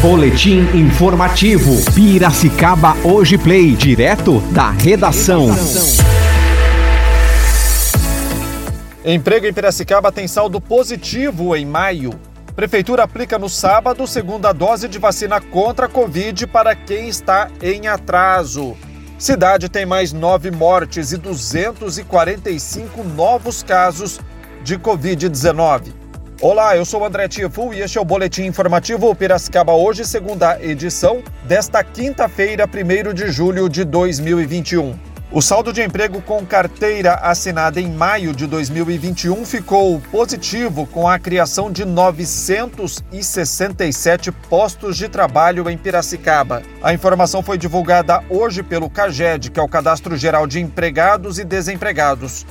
Boletim informativo. Piracicaba Hoje Play, direto da redação. Emprego em Piracicaba tem saldo positivo em maio. Prefeitura aplica no sábado segunda dose de vacina contra a Covid para quem está em atraso. Cidade tem mais nove mortes e 245 novos casos de Covid-19. Olá, eu sou André Tifu e este é o Boletim Informativo Piracicaba hoje, segunda edição desta quinta-feira, 1 de julho de 2021. O saldo de emprego com carteira assinada em maio de 2021 ficou positivo com a criação de 967 postos de trabalho em Piracicaba. A informação foi divulgada hoje pelo CAGED, que é o Cadastro Geral de Empregados e Desempregados.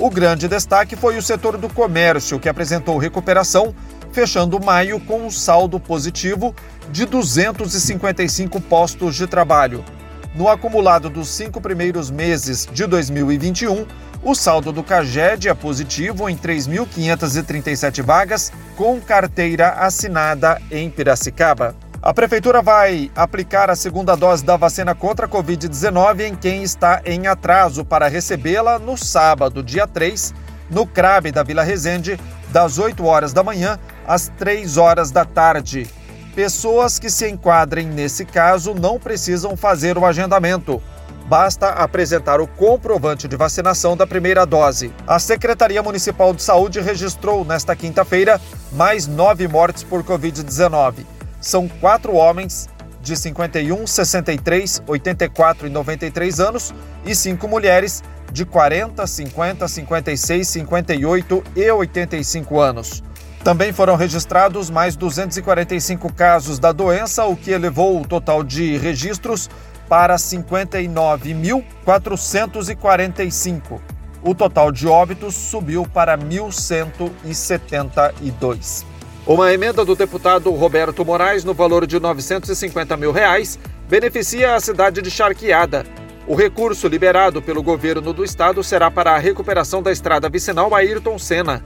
O grande destaque foi o setor do comércio, que apresentou recuperação, fechando maio com um saldo positivo de 255 postos de trabalho. No acumulado dos cinco primeiros meses de 2021, o saldo do CAGED é positivo em 3.537 vagas, com carteira assinada em Piracicaba. A Prefeitura vai aplicar a segunda dose da vacina contra a Covid-19 em quem está em atraso para recebê-la no sábado, dia 3, no CRAB da Vila Resende, das 8 horas da manhã às 3 horas da tarde. Pessoas que se enquadrem nesse caso não precisam fazer o agendamento. Basta apresentar o comprovante de vacinação da primeira dose. A Secretaria Municipal de Saúde registrou nesta quinta-feira mais nove mortes por Covid-19 são quatro homens de 51, 63, 84 e 93 anos e cinco mulheres de 40, 50, 56, 58 e 85 anos. Também foram registrados mais 245 casos da doença, o que elevou o total de registros para 59.445. O total de óbitos subiu para 1.172. Uma emenda do deputado Roberto Moraes no valor de 950 mil reais beneficia a cidade de Charqueada. O recurso liberado pelo governo do estado será para a recuperação da estrada vicinal Ayrton Senna.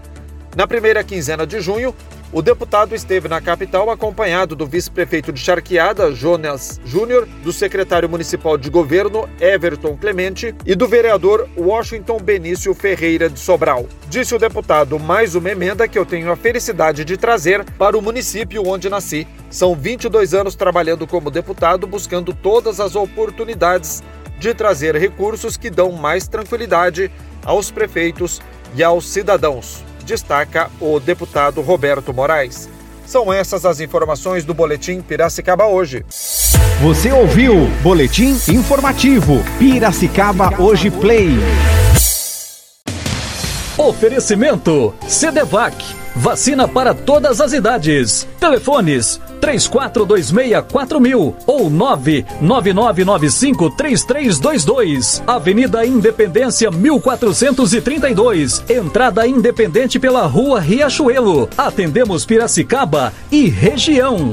Na primeira quinzena de junho, o deputado esteve na capital acompanhado do vice-prefeito de Charqueada, Jonas Júnior, do secretário municipal de governo, Everton Clemente, e do vereador Washington Benício Ferreira de Sobral. Disse o deputado, mais uma emenda que eu tenho a felicidade de trazer para o município onde nasci. São 22 anos trabalhando como deputado, buscando todas as oportunidades de trazer recursos que dão mais tranquilidade aos prefeitos e aos cidadãos destaca o deputado Roberto Moraes. São essas as informações do Boletim Piracicaba hoje. Você ouviu Boletim Informativo Piracicaba Hoje Play. Oferecimento CDVAC Vacina para todas as idades. Telefones 34264000 ou 999953322. Avenida Independência 1432. Entrada independente pela Rua Riachuelo. Atendemos Piracicaba e região.